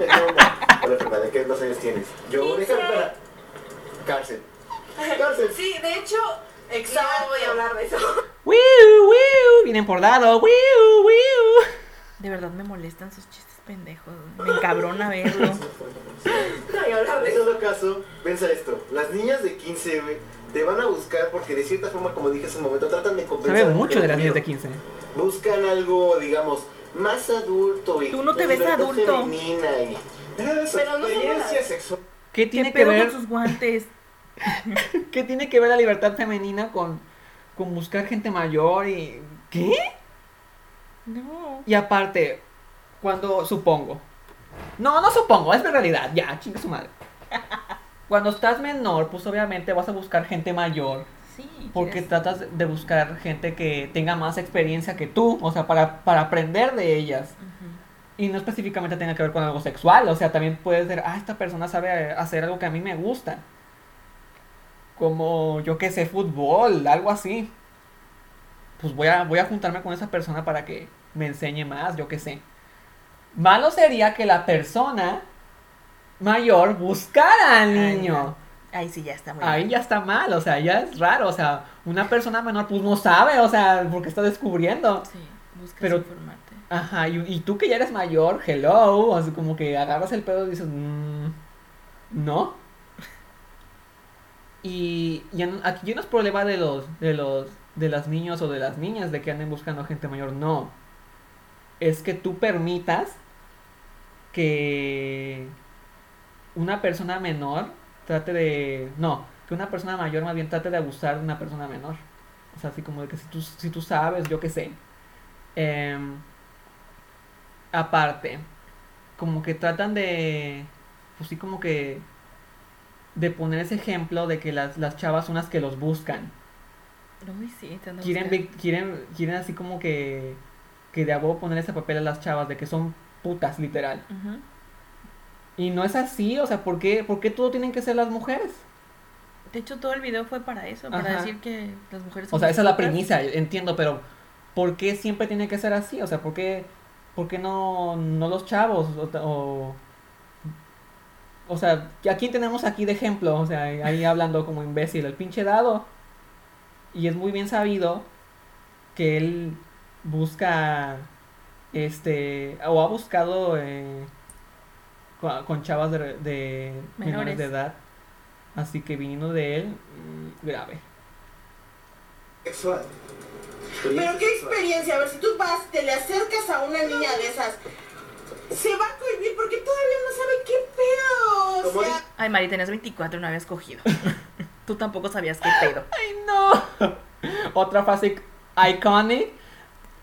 Fernanda. Hola, Fernanda, ¿qué dos años tienes? Yo, déjame para... Cárcel. Cárcel. Sí, de hecho, Exacto. no voy a hablar de eso. ¡Wiu, wiu! Vienen por lado. ¡Wiu, wiu! De verdad me molestan sus chistes pendejos. Me encabrona verlo. A hablar de En eso. todo caso, piensa esto. Las niñas de 15, güey, te van a buscar porque de cierta forma, como dije hace un momento, tratan de compensar. Sabe mucho de las niñas de contenido. 15. Buscan algo, digamos, más adulto y Tú no te ves adulto. femenina y... Pero no sexual. ¿Qué ¿Qué tiene que ver? con sus guantes? ¿Qué tiene que ver la libertad femenina con, con buscar gente mayor y... ¿Qué? No. Y aparte, cuando supongo... No, no supongo, es mi realidad, ya, chingue su madre. Cuando estás menor, pues obviamente vas a buscar gente mayor. Sí. Porque quieres- tratas de buscar gente que tenga más experiencia que tú, o sea, para, para aprender de ellas. Y no específicamente tenga que ver con algo sexual, o sea, también puede ser, ah, esta persona sabe hacer algo que a mí me gusta. Como, yo que sé, fútbol, algo así. Pues voy a, voy a juntarme con esa persona para que me enseñe más, yo que sé. Malo sería que la persona mayor buscara al Ay, niño. Ahí sí ya está muy Ahí ya está mal, o sea, ya es raro, o sea, una persona menor pues no sabe, o sea, porque está descubriendo. Sí, buscas Pero- informarte. Ajá, y, y tú que ya eres mayor, hello, o sea, como que agarras el pedo y dices, "Mm, no. Y, y en- aquí no es problema de los, de los, de las niños o de las niñas de que anden buscando gente mayor, no. Es que tú permitas que una persona menor trate de, no, que una persona mayor más bien trate de abusar de una persona menor. O sea, así como de que si tú, si tú sabes, yo qué sé. Em, aparte, como que tratan de, pues sí, como que, de poner ese ejemplo de que las, las chavas son las que los buscan. Uy, sí, Quieren, quieren, quieren así como que, que de a huevo poner ese papel a las chavas, de que son putas, literal. Y no es así, o sea, ¿por qué, por qué todo tienen que ser las mujeres? De hecho, todo el video fue para eso, para Ajá. decir que las mujeres O son sea, esa es la premisa, entiendo, pero ¿por qué siempre tiene que ser así? O sea, ¿por qué, por qué no, no los chavos? O, o, o sea, ¿a quién tenemos aquí de ejemplo? O sea, ahí hablando como imbécil, el pinche dado. Y es muy bien sabido que él busca, este, o ha buscado eh, con, con chavas de, de menores Menores. de edad. Así que viniendo de él, mm, grave. Sexual. Pero qué experiencia, a ver, si tú vas, te le acercas a una niña de esas, se va a cohibir porque todavía no sabe qué pedo. O sea, Ay, Mari, tenías 24 y no habías cogido. Tú tampoco sabías qué pedo. ¡Ay, no! Otra frase iconic.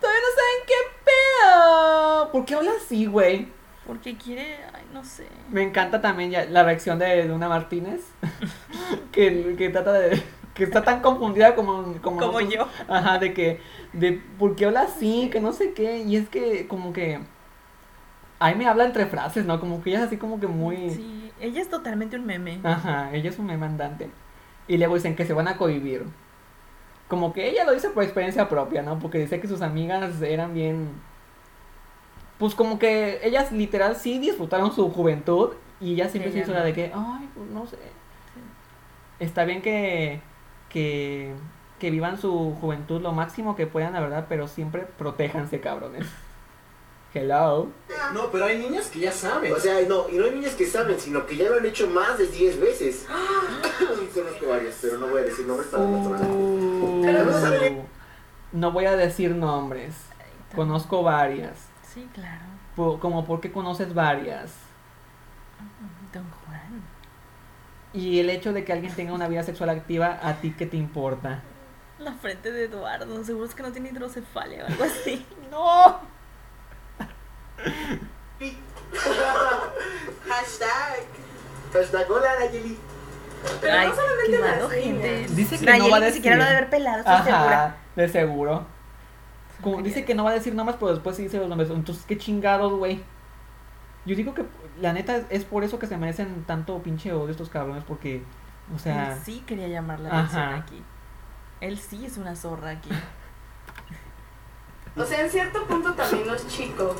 Todavía no saben qué pedo. ¿Por qué habla así, güey? Porque quiere, ay, no sé. Me encanta también ya la reacción de Luna Martínez. que, que trata de. Que está tan confundida como, como, yo. Ajá, de que. De por qué habla así, que no sé qué. Y es que, como que. Ahí me habla entre frases, ¿no? Como que ella es así como que muy. Sí, ella es totalmente un meme. Ajá, ella es un meme andante. Y luego dicen que se van a cohibir. Como que ella lo dice por experiencia propia, ¿no? Porque dice que sus amigas eran bien... Pues como que ellas literal sí disfrutaron su juventud y ella siempre se hizo no. la de que, ay, pues no sé. Está bien que, que, que vivan su juventud lo máximo que puedan, la verdad, pero siempre protéjanse, cabrones. Hello. No, pero hay niñas que ya saben. O sea, no, y no hay niñas que saben, sino que ya lo han hecho más de 10 veces. Conozco varias, pero no voy a decir nombres para no no voy a decir nombres. Conozco varias. Sí, claro. Po- como porque conoces varias. Don Juan. Y el hecho de que alguien tenga una vida sexual activa, ¿a ti qué te importa? La frente de Eduardo. Seguro es que no tiene hidrocefalia o algo así. ¡No! hashtag. Hashtag hola, Nayeli. Pero Ay, no solamente las gente. Dice que Nayeli no va a ni siquiera lo decir. de haber pelado, estoy segura. Ajá, de seguro. Como dice que no va a decir nombres, pero después sí dice los nombres. Entonces, qué chingados, güey. Yo digo que la neta es- es por eso que se merecen tanto pinche odio estos cabrones, porque, o sea, Él sí quería llamar la atención Ajá. aquí. Él sí es una zorra aquí. O sea, en cierto punto también los chicos.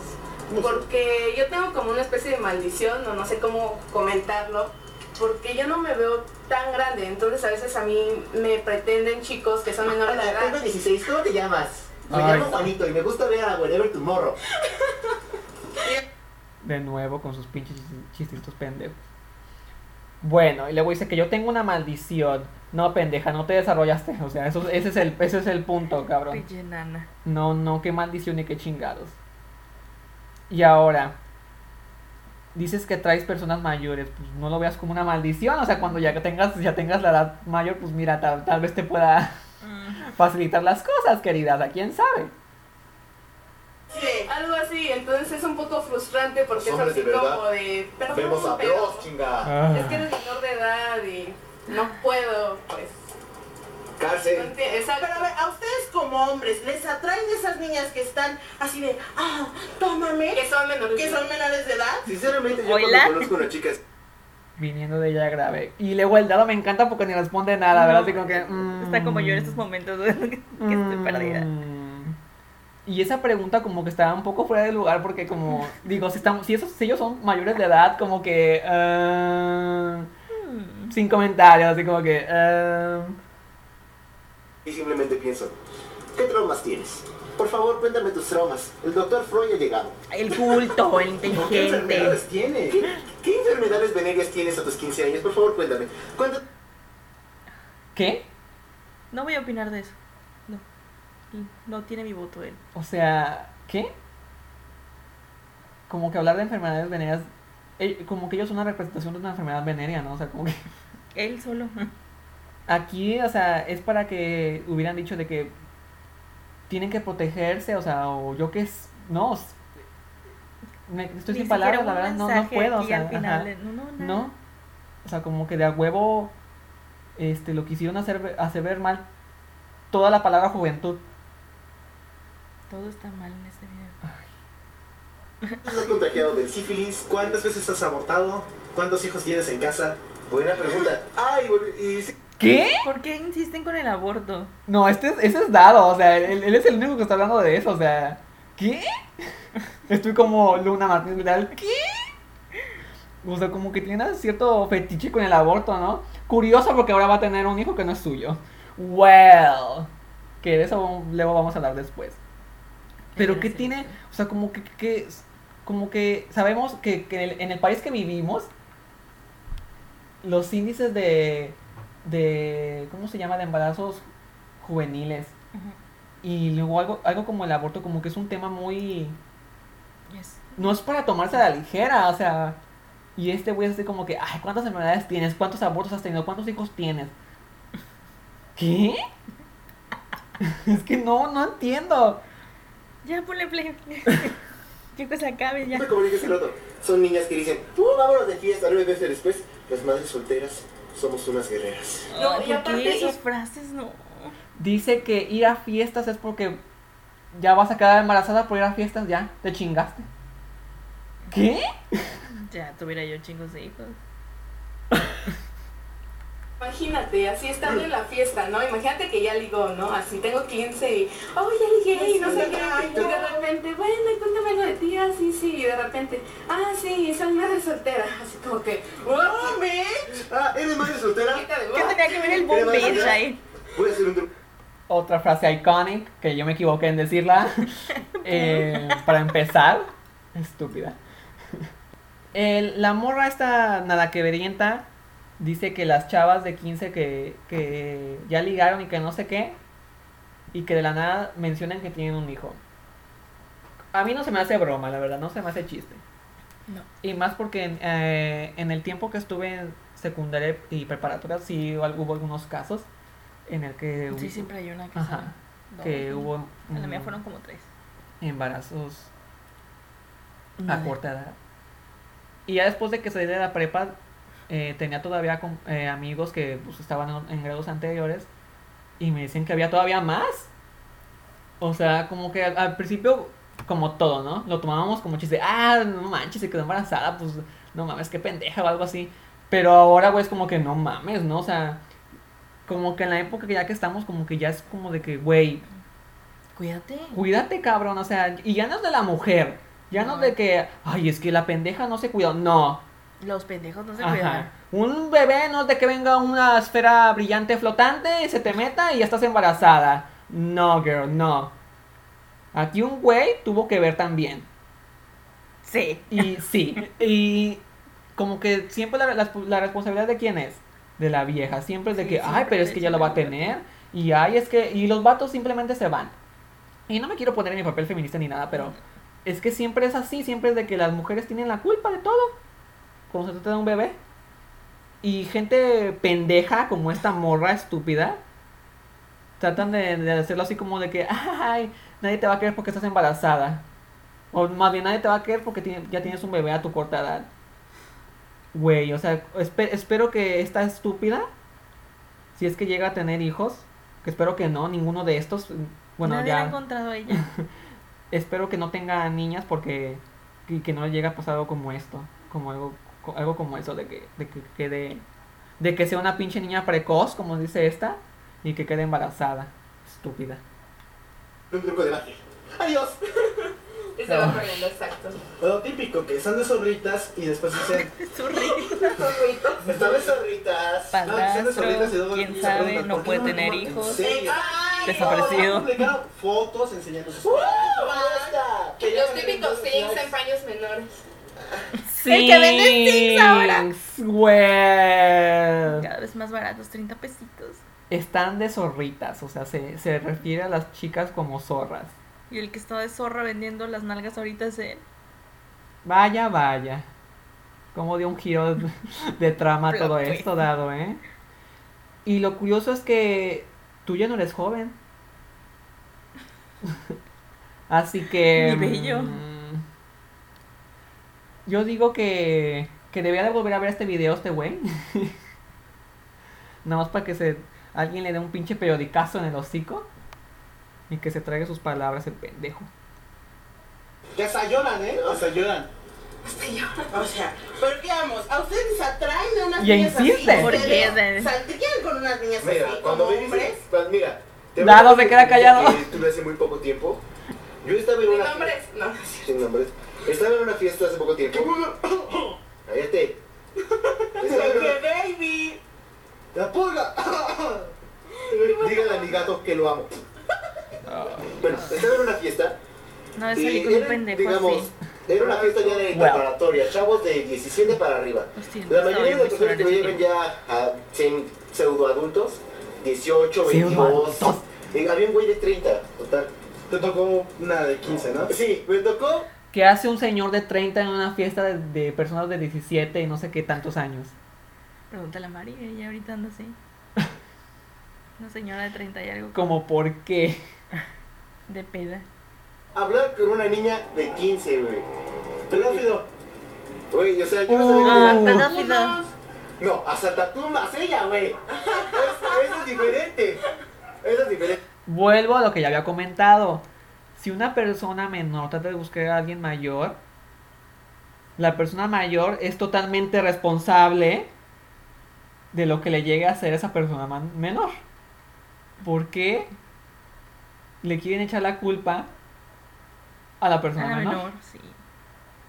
Porque yo tengo como una especie de maldición, o no sé cómo comentarlo. Porque yo no me veo tan grande. Entonces a veces a mí me pretenden chicos que son menores de Hola, tengo edad. 16, ¿cómo te llamas? Me Ay. llamo Juanito y me gusta ver a Wherever Tomorrow. de nuevo con sus pinches chis- chistitos pendejos. Bueno, y luego dice que yo tengo una maldición. No, pendeja, no te desarrollaste. O sea, eso, ese, es el, ese es el punto, cabrón. Pinche nana. No, no, qué maldición y qué chingados. Y ahora, dices que traes personas mayores, pues no lo veas como una maldición. O sea, cuando ya que tengas, ya tengas la edad mayor, pues mira, tal, tal vez te pueda facilitar las cosas, queridas. ¿A quién sabe? Sí. Algo así, entonces es un poco frustrante porque es así de como de perdón, Vemos a chinga. es que eres menor de edad y no puedo, pues. No Cárcel. Exacto. Pero a ver, a ustedes como hombres, ¿les atraen esas niñas que están así de, ah, tómame, Que son menores que de son edad. menores de edad? Sinceramente, yo Hola. cuando conozco a una chica Viniendo de ella grave. Y luego el dado me encanta porque ni responde nada, ¿verdad? Así como que. Está como yo en mm, estos momentos que estoy perdida. Mm. Y esa pregunta como que está un poco fuera de lugar porque como digo, si estamos, si esos si ellos son mayores de edad, como que ah, Mm. sin comentarios, así como que ah, y simplemente pienso, ¿qué traumas tienes? Por favor, cuéntame tus traumas. El doctor Freud ha llegado. El culto, el ¿Qué inteligente. enfermedades tienes? ¿Qué, qué enfermedades venéreas tienes a tus 15 años? Por favor, cuéntame. Cuéntame. ¿qué? No voy a opinar de eso. No. No tiene mi voto él. O sea, ¿qué? Como que hablar de enfermedades venéreas eh, como que ellos son una representación de una enfermedad venérea, ¿no? O sea, como que Él solo. Aquí, o sea, es para que hubieran dicho de que tienen que protegerse, o sea, o yo que es, no, me, estoy Ni sin palabras, la verdad, no, no puedo, o sea, al final de- no, no, nada. no, o sea, como que de a huevo, este, lo quisieron hacer, hacer ver mal toda la palabra juventud. Todo está mal en este video. ¿Estás contagiado del sífilis? ¿Cuántas veces has abortado? ¿Cuántos hijos tienes en casa? Buena pregunta. Ay, y ¿Qué? ¿Por qué insisten con el aborto? No, este es, ese es dado, o sea, él, él es el único que está hablando de eso, o sea, ¿qué? Estoy como Luna Martínez Vidal, ¿qué? O sea, como que tiene cierto fetiche con el aborto, ¿no? Curioso porque ahora va a tener un hijo que no es suyo. Well, que de eso luego vamos a hablar después. Pero ¿qué tiene? O sea, como que, que- como que sabemos que, que en, el, en el país que vivimos, los índices de, de, ¿cómo se llama? De embarazos juveniles. Y luego algo, algo como el aborto, como que es un tema muy... Yes. No es para tomarse a la ligera, o sea... Y este güey es así como que, ay, ¿cuántas enfermedades tienes? ¿Cuántos abortos has tenido? ¿Cuántos hijos tienes? ¿Qué? es que no, no entiendo. Ya, ponle play. Que se acabe ya. Rato. Son niñas que dicen, "Uh, vámonos de fiesta, nueve veces después. Las madres solteras somos unas guerreras. No, y ¿por aparte- esas frases no? Dice que ir a fiestas es porque ya vas a quedar embarazada por ir a fiestas, ya, te chingaste. ¿Qué? Ya tuviera yo chingos de hijos. Imagínate, así estando en la fiesta, ¿no? Imagínate que ya ligó, ¿no? Así tengo 15 y, oh, ya ligué y no sé qué. Y de repente, bueno, y cuéntame algo de ti, ah, sí, sí. Y de repente, ah, sí, soy madre soltera. Así como que, ¡oh, me! Ah, ¿eres madre soltera? ¿Qué tenía que ver el ¿Qué le vas a bombero hacer? ahí? Voy a hacer un truco. Otra frase iconic, que yo me equivoqué en decirla. Eh, para empezar, estúpida. El- la morra esta nada que verienta dice que las chavas de 15 que, que ya ligaron y que no sé qué, y que de la nada mencionan que tienen un hijo. A mí no se me hace broma, la verdad, no se me hace chiste. No. Y más porque en, eh, en el tiempo que estuve en secundaria y preparatoria sí hubo algunos casos en el que Sí, hubo- siempre hay una que Ajá, que hubo En la mía fueron como tres. embarazos a corta edad. Y ya después de que salí de la prepa, eh, tenía todavía eh, amigos que pues, estaban en, en grados anteriores y me dicen que había todavía más. O sea, como que al, al principio, como todo, ¿no? Lo tomábamos como chiste. Ah, no manches, se quedó embarazada, pues no mames, qué pendeja o algo así. Pero ahora, güey, es como que no mames, ¿no? O sea, como que en la época que ya que estamos, como que ya es como de que, güey, Cuídate. Cuídate, cabrón, o sea, y ya no es de la mujer, ya no, No. es de que, ay, es que la pendeja no se cuidó, no. Los pendejos no se Ajá. cuidan. Un bebé no es de que venga una esfera brillante flotante y se te meta y ya estás embarazada. No, girl, no. Aquí un güey tuvo que ver también. Sí. Y sí, y como que siempre la, la- la responsabilidad de quién es? De la vieja. Siempre es de Sí, que, ay, pero es que ya lo va a tener. Y ay, es que, y los vatos simplemente se van. Y no me quiero poner en mi papel feminista ni nada, pero es que siempre es así, siempre es de que las mujeres tienen la culpa de todo. Cuando se trata de un bebé. Y gente pendeja como esta morra estúpida. Tratan de, de hacerlo así como de que, ay, nadie te va a querer porque estás embarazada. O más bien nadie te va a querer porque tiene- ya tienes un bebé a tu corta edad. Güey, o sea, espe- espero que esta estúpida, si es que llega a tener hijos, que espero que no, ninguno de estos, bueno, Nadie la ha ya, encontrado a ella. espero que no tenga niñas porque, y que no llegue a pasar algo como esto, como algo, algo como eso, de que, de que quede, de que sea una pinche niña precoz, como dice esta, y que quede embarazada, estúpida. Un truco de magia. ¡Adiós! Y se va corriendo, exacto. Lo típico, que están de zorritas y después dicen. Están de zorritas. no, que están de zorritas y luego quién sabe, no ¿por qué puede no tener en hijos. Desaparecido. Fotos enseñando sus ya Los típicos things en paños menores. El que vende Sings ahora. Güey. Cada vez más baratos, 30 pesitos. Están de zorritas, o sea, se, se refiere a las chicas como zorras. Y el que está de zorra vendiendo las nalgas ahorita es él. Vaya, vaya. Como dio un giro de, de trama todo esto dado, ¿eh? Y lo curioso es que tú ya no eres joven. Así que... Ni bello. Yo digo que, que debía de volver a ver este video este güey. Nada más para que se alguien le dé un pinche periodicazo en el hocico. Y que se traiga sus palabras el pendejo. Que hasta lloran, ¿eh? Hasta lloran. O sea, pero ¿qué vamos? ¿A ustedes se atraen a unas Y niñas insiste. así? ¿Por qué? ¿Ustedes ¿Saldrían con unas niñas Mira, así cuando como hombres? dices, cuando- mira, te Dado, voy a se queda callado. Que tuve hace muy poco tiempo. Yo estaba en ¿Mi una nombre es? No. sin nombres. Estaba en una fiesta hace poco tiempo. Cállate. Estaba en una- ¡Qué baby! ¡La pulga! Dígale a mi gato que lo amo. Bueno, estaba en una fiesta. No, es y un era, pendejo digamos, así. era una fiesta ya de Wow. preparatoria, chavos de 17 para arriba. Hostia, La mayoría de las personas que ese ya a pseudo adultos, 18, 22. Pseudoadultos. eh, Había un güey de 30, total. Te tocó una de 15, ¿no? Sí, me tocó. ¿Qué hace un señor de 30 en una fiesta de, de personas de 17 y no sé qué tantos años? Pregúntale a Mari, ella ahorita anda así. Una señora de 30 y algo Como por qué. de peda. Hablar con una niña de 15, güey. Pedófilo. Güey, o sea, yo no Uh. Ah, sabía que... pedófilo. No, hasta tatumas ella, güey. Es- Eso es diferente. Eso es diferente. Vuelvo a lo que ya había comentado. Si una persona menor trata de buscar a alguien mayor, la persona mayor es totalmente responsable de lo que le llegue a hacer esa persona menor. ¿Por qué le quieren echar la culpa a la A persona la menor? menor, sí.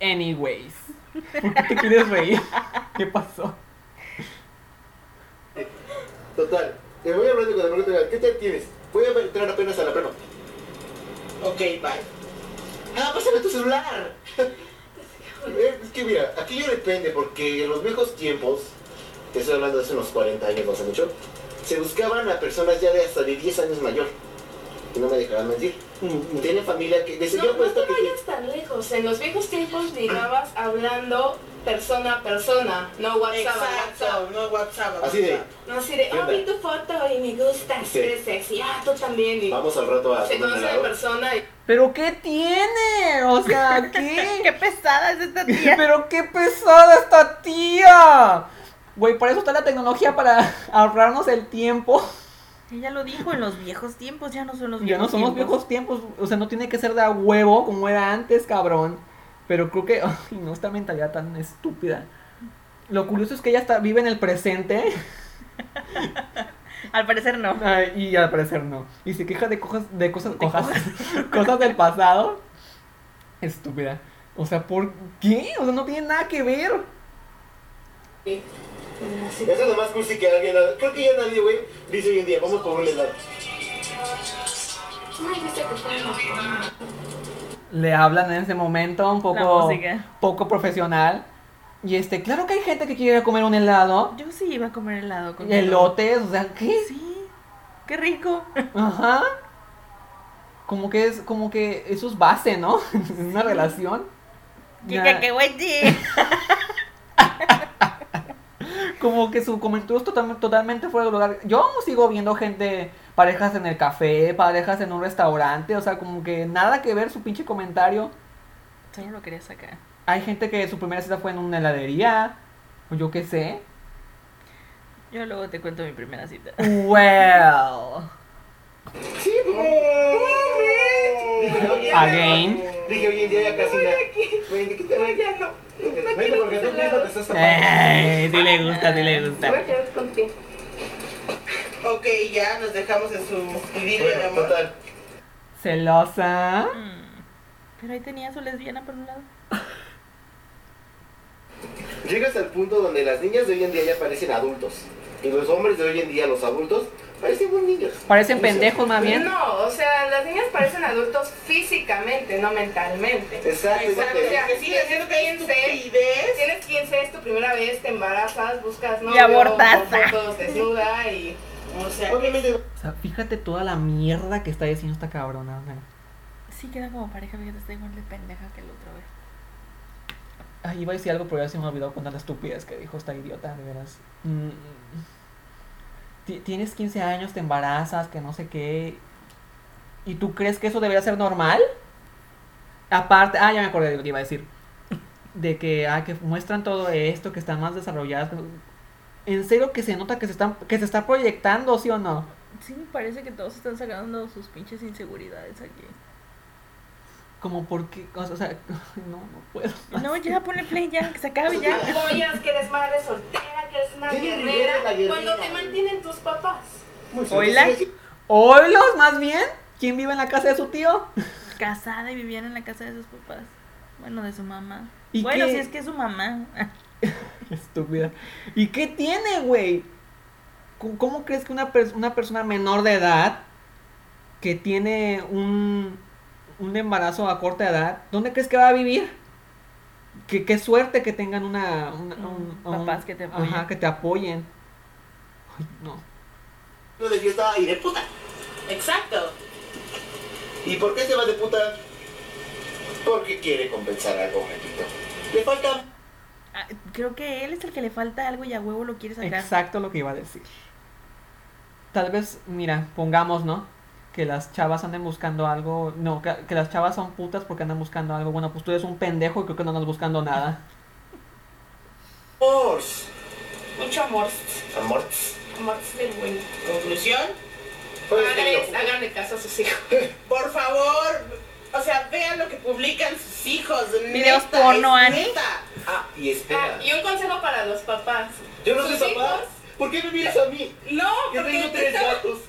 Anyways, ¿por qué te quieres reír? ¿Qué pasó? Total. Te voy hablando con la pregunta, ¿qué tal tienes? Voy a entrar apenas a la prepa. Ok, bye. Ah, pásame tu celular. Es que mira, aquí ya depende, porque en los viejos tiempos, te estoy hablando de hace unos 40 años, no hace mucho, se buscaban a personas ya de hasta de 10 años mayor. Y no me dejarán mentir. Tienen familia que... Desde No, yo no te que... vayas tan lejos. En los viejos tiempos ligabas hablando persona a persona, no WhatsApp. Exacto, no WhatsApp. Así de. No así de, ¿Qué oh, vi tu foto y me gusta, Sí. eres sexy. Ah, tú también. Y vamos al rato a... se en helado. persona y ¿Pero qué tiene? O sea, ¿qué? Qué pesada es esta tía. Pero qué pesada esta tía. Güey, por eso está la tecnología para ahorrarnos el tiempo. Ella lo dijo en los viejos tiempos, ya no son los Ya viejos no somos tiempos. viejos tiempos. O sea, no tiene que ser de a huevo como era antes, cabrón. Pero creo que. Ay, no, esta mentalidad tan estúpida. Lo curioso es que ella está, vive en el presente. Al parecer no. ay, y al parecer no. Y se queja de cosas, de cosas, cosas, cosas del pasado. Estúpida. O sea, ¿por qué? O sea, no tiene nada que ver. Eso es lo más cursi que alguien... Creo que ya nadie, güey, dice hoy en día, vamos por un helado. Una- le hablan en ese momento un poco, poco profesional. Y este, claro que hay gente que quiere comer un helado. Yo sí iba a comer helado con Elotes, o sea, ¿qué? Sí. Qué rico. Ajá. Como que es, como que eso es base, ¿no? En una relación. Que Ya, que que güey, sí. Como que su comentario es totalmente, totalmente fuera de lugar. Yo sigo viendo gente, parejas en el café, parejas en un restaurante, o sea, como que nada que ver su pinche comentario. Solo lo quería sacar. Hay gente que su primera cita fue en una heladería, o yo qué sé. Yo luego te cuento mi primera cita. Well. Dije, oye, Again. Dije, hoy en día ya casi nada. Vente porque tú mismo te estás tapando. Ey, sí le gusta, sí le gusta. voy a quedar contigo. Ok, ya nos dejamos en su idilio de amor. total. Celosa. Mm. Pero ahí tenía su lesbiana por un lado. Llegas al punto donde las niñas de hoy en día ya parecen adultos. Y los hombres de hoy en día, los adultos, parecen muy niños. Parecen pendejos más bien. No, o sea, las niñas parecen adultos físicamente, no mentalmente. Exacto, Exacto, sigue siendo que hay estupidez. Tienes 15, es tu primera vez, te embarazas, buscas novio, Y abortas. con fotos desnuda y... O sea, Obviamente, O sea, fíjate toda la mierda que está diciendo esta cabrona. o sea. Sí, queda como pareja, fíjate, está igual de pendeja que el otro, güey. Ay, iba a decir algo, pero ya se me olvidó con tanta estupidez que dijo esta idiota, de veras. Mm. Ti- Tienes 15 años, te embarazas, que no sé qué. ¿Y tú crees que eso debería ser normal? Aparte, ah, ya me acordé de lo que iba a decir. De que, ah, que muestran todo esto, que están más desarrolladas. En serio que se nota que se están, que se está proyectando, ¿sí o no? Sí, me parece que todos están sacando sus pinches inseguridades aquí. como porque, o sea, no, no puedo. No, ya ponle play ya, que se acabe ya. Apoyas que eres madre eres una Jenny guerrera, Rivera, la guerrera. cuando te mantienen tus papás. Muy Hola. Oilos, más bien. ¿Quién vive en la casa de su tío? Casada y vivían en la casa de sus papás. Bueno, de su mamá. ¿Y bueno, qué? si es que es su mamá. Estúpida. ¿Y qué tiene, güey? ¿Cómo, cómo crees que una, pers- una persona menor de edad que tiene un, un embarazo a corta edad, ¿dónde crees que va a vivir? Que, qué suerte que tengan una, una- un- papás un- que te apoyen. Ajá, que te apoyen. Ay, no. No de fiesta y de puta. Exacto. ¿Y por qué se va de puta? Porque quiere compensar algo, repito. Le falta Ah, Creo que él es el que le falta algo y a huevo lo quiere sacar. Exacto lo que iba a decir. Tal vez, mira, pongamos, ¿no? Que las chavas anden buscando algo. No, que, que las chavas son putas porque andan buscando algo. Bueno, pues tú eres un pendejo y creo que no andas buscando nada. amor. Mucho amor. Amor. Amor del bueno. Conclusión. Pues, Háganle, digo, háganle caso a sus hijos. Por favor. O sea, vean lo que publican sus hijos. Videos neta, porno, es Ani. neta. Ah, y espera. Ah, y un consejo para los papás. Yo no soy ¿Sus papá. hijos? ¿Por qué me miras a mí? No, Yo porque tengo tres gatos.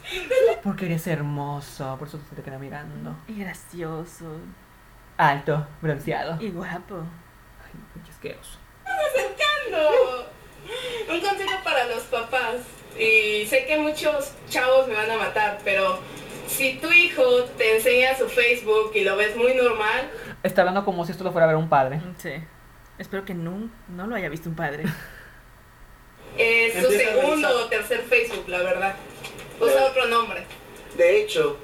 Porque eres hermoso, por eso se te queda mirando. Y gracioso. Alto, bronceado. Y guapo. Ay, pinche asqueroso. No. Un consejo para los papás. Y sé que muchos chavos me van a matar, pero si tu hijo te enseña su Facebook y lo ves muy normal, Está hablando como si esto lo fuera a ver un padre. Sí. Espero que no, no lo haya visto un padre. es su Empieza a segundo o tercer Facebook, la verdad. Usa otro nombre. De hecho,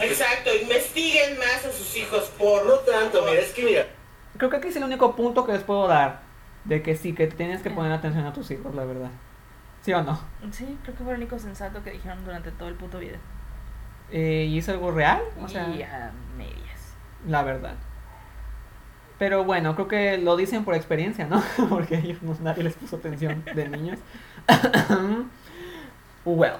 Exacto. Investiguen más a sus hijos por no tanto, mira, es que mira. Creo que aquí es el único punto que les puedo dar. De que sí, que tienes que poner atención a tus hijos, la verdad. ¿Sí o no? Sí, creo que fue el único sensato que dijeron durante todo el puto video. Eh, ¿Y es algo real? O sea, y a medias. la verdad. Pero bueno, creo que lo dicen por experiencia, ¿no? Porque ellos no, nadie les puso atención de niños. well,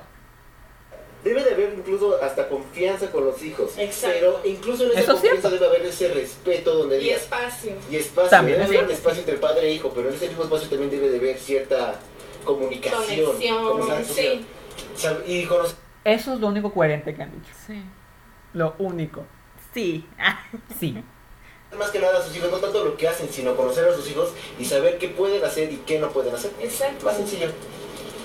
Debe de haber incluso hasta confianza con los hijos. Exacto. Pero incluso en esa confianza cierto. debe haber ese respeto donde Y digas. espacio. Y espacio. También debe es haber un espacio entre padre e hijo, pero en ese mismo espacio también debe de haber cierta comunicación. Conexión, Exacto, sí. Y conocer eso es lo único coherente que han dicho. Sí. Lo único. Sí. Sí. más que nada a sus hijos, no tanto lo que hacen, sino conocer a sus hijos y saber qué pueden hacer y qué no pueden hacer. Exacto. Más sencillo.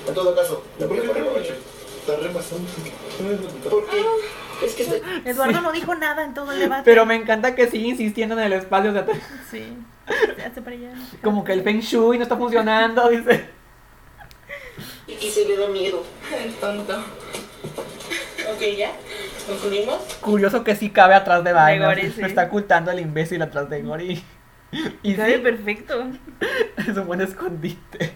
En todo caso, no ¿Por qué. Está. Porque es que estoy... Eduardo no dijo nada en todo el debate. Pero me encanta que sigue insistiendo en el espacio. de atrás. Sí. Se hace para allá. Como que el Feng Shui no está funcionando, dice. Y se le da miedo. El tonto. Ok, ya. ¿Concluimos? Curioso que sí cabe atrás de vainas. Gori, sí. Está ocultando el imbécil atrás de Gori. Y Cabe sí, perfecto. es un buen escondite.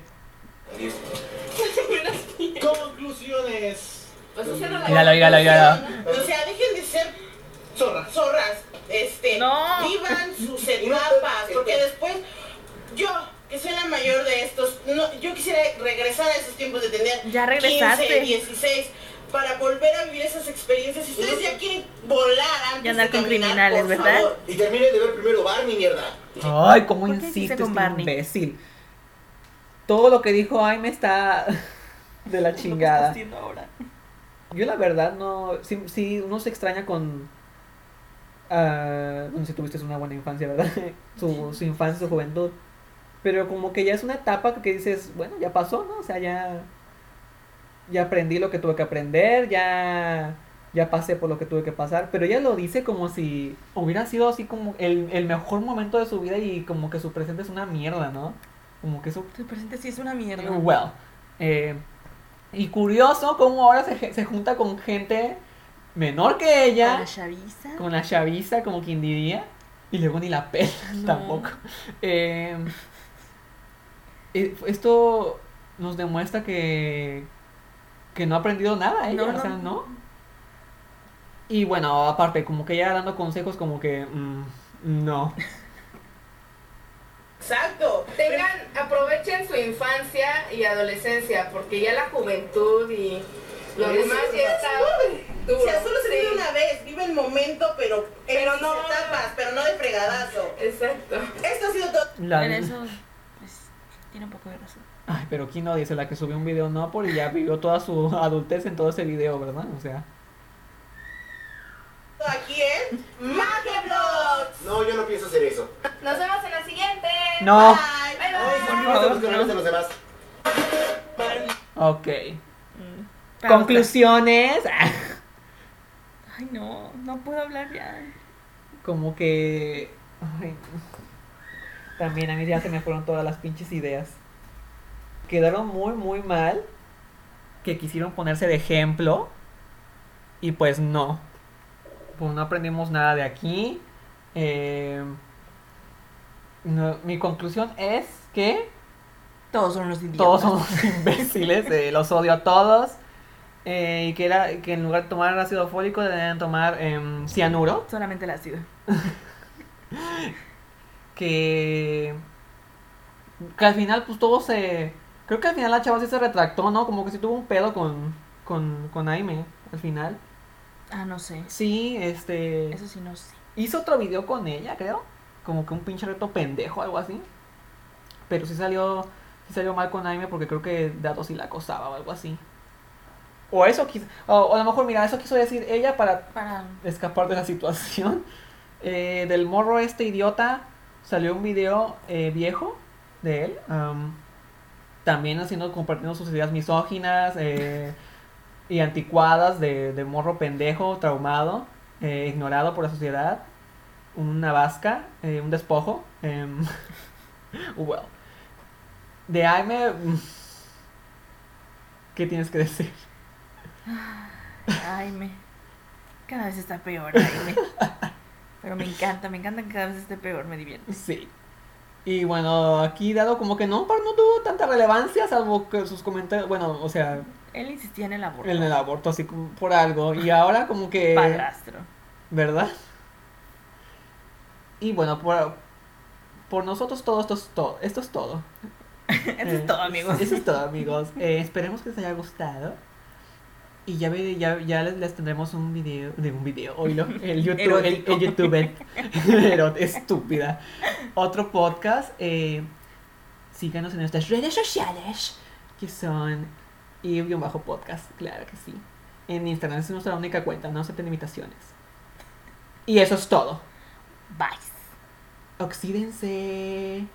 Conclusiones. Pues Míralo, míralo, míralo. O sea, dejen de ser Zorra. zorras. Este, No. vivan sus etapas, porque después yo, que soy la mayor de estos, no, yo quisiera regresar a esos tiempos de tener Ya regresaste. 15, 16 para volver a vivir esas experiencias. Si ustedes ya quieren volar antes Y andar de con caminar, criminales, por ¿verdad? favor. Y termine de ver primero Barney, mierda. Ay, cómo ¿Por qué insiste hiciste este Barney? imbécil. Todo lo que dijo Ay me está de la chingada. haciendo ahora? Yo la verdad no. Sí, sí, uno se extraña con. ah, bueno, si tuviste una buena infancia, ¿verdad? Su, su infancia, su juventud. Pero como que ya es una etapa que dices, bueno, ya pasó, ¿no? O sea, ya. Ya aprendí lo que tuve que aprender, ya. Ya pasé por lo que tuve que pasar. Pero ella lo dice como si hubiera sido así como el, el mejor momento de su vida y como que su presente es una mierda, ¿no? Como que su presente sí es una mierda. Well. eh, y curioso cómo ahora se, se junta con gente menor que Con ella, la chaviza. con la chaviza, como quien diría, y luego ni la pela No. tampoco. Eh, eh, esto nos demuestra que, que no ha aprendido nada ella, No, o sea, ¿no? Y bueno, aparte, como que ella dando consejos como que, mm, no. Exacto. Tengan, aprovechen su infancia y adolescencia, porque ya la juventud y lo demás ya está duro. O sea, solo se Sí. vive una vez, vive el momento, pero, Pero en no- etapas, pero no de fregadazo. Exacto. Esto ha sido todo. La- En eso, pues, tiene un poco de razón. Ay, pero ¿quién no dice? La que subió un video no, porque ya vivió toda su adultez en todo ese video, ¿verdad? O sea. aquí en Magia Vlogs. No, yo no pienso hacer eso. Nos vemos en la siguiente. No. Bye. Bye, Ay, bye. ¿por qué no con los de los demás? Ok. Para Conclusiones. Ay, no, no puedo hablar ya. Como que. ay, también a mí ya se me fueron todas las pinches ideas. Quedaron muy, muy mal. Que quisieron ponerse de ejemplo. Y pues no. Pues no aprendimos nada de aquí. Eh, no, mi conclusión es que Todos son unos idiotas. todos somos imbéciles, eh, los odio a todos. eh, y que, era, que en lugar de tomar ácido fólico deberían tomar em, cianuro. Solamente el ácido. Que, que al final pues todo se... Creo que al final la chava sí se retractó, ¿no? Como que sí tuvo un pedo con, con, con Aime al final. Ah, no sé. Sí, este... Eso sí, no sé. Hizo otro video con ella, creo. Como que un pinche reto pendejo, algo así. Pero sí salió, sí salió mal con Aime porque creo que Dato sí la acosaba o algo así. O eso quiso, o, o a lo mejor, mira, eso quiso decir ella para Para. escapar de la situación. Eh, del morro este idiota salió un video eh, viejo de él. am, también haciendo, compartiendo sus ideas misóginas eh, y anticuadas de, de morro pendejo, traumado, eh, ignorado por la sociedad. Una vasca, eh, un despojo. em, well. De Aime, ¿qué tienes que decir? Ay, me. Cada vez está peor, ay, me. Pero me encanta, me encanta que cada vez esté peor, me divierte. Sí. Y bueno, aquí dado como que no, no tuvo tanta relevancia, salvo que sus comentarios, bueno, o sea, Él insistía en el aborto. en el aborto así como por algo. Y ahora como que... Padrastro. ¿Verdad? Y bueno, por, por nosotros todo esto es todo. Esto es todo. Eso Eh, es todo, amigos. Eso es todo, amigos. Eh, esperemos que les haya gustado. Y ya, ve- ya, ya les, les tendremos un video, de un video, oílo, el YouTube, el, el YouTube, estúpida. Otro podcast, eh, síganos en nuestras redes sociales, que son y un bajo podcast, claro que sí. En Instagram es nuestra única cuenta, no acepten imitaciones. Y eso es todo. Bye. Oxídense.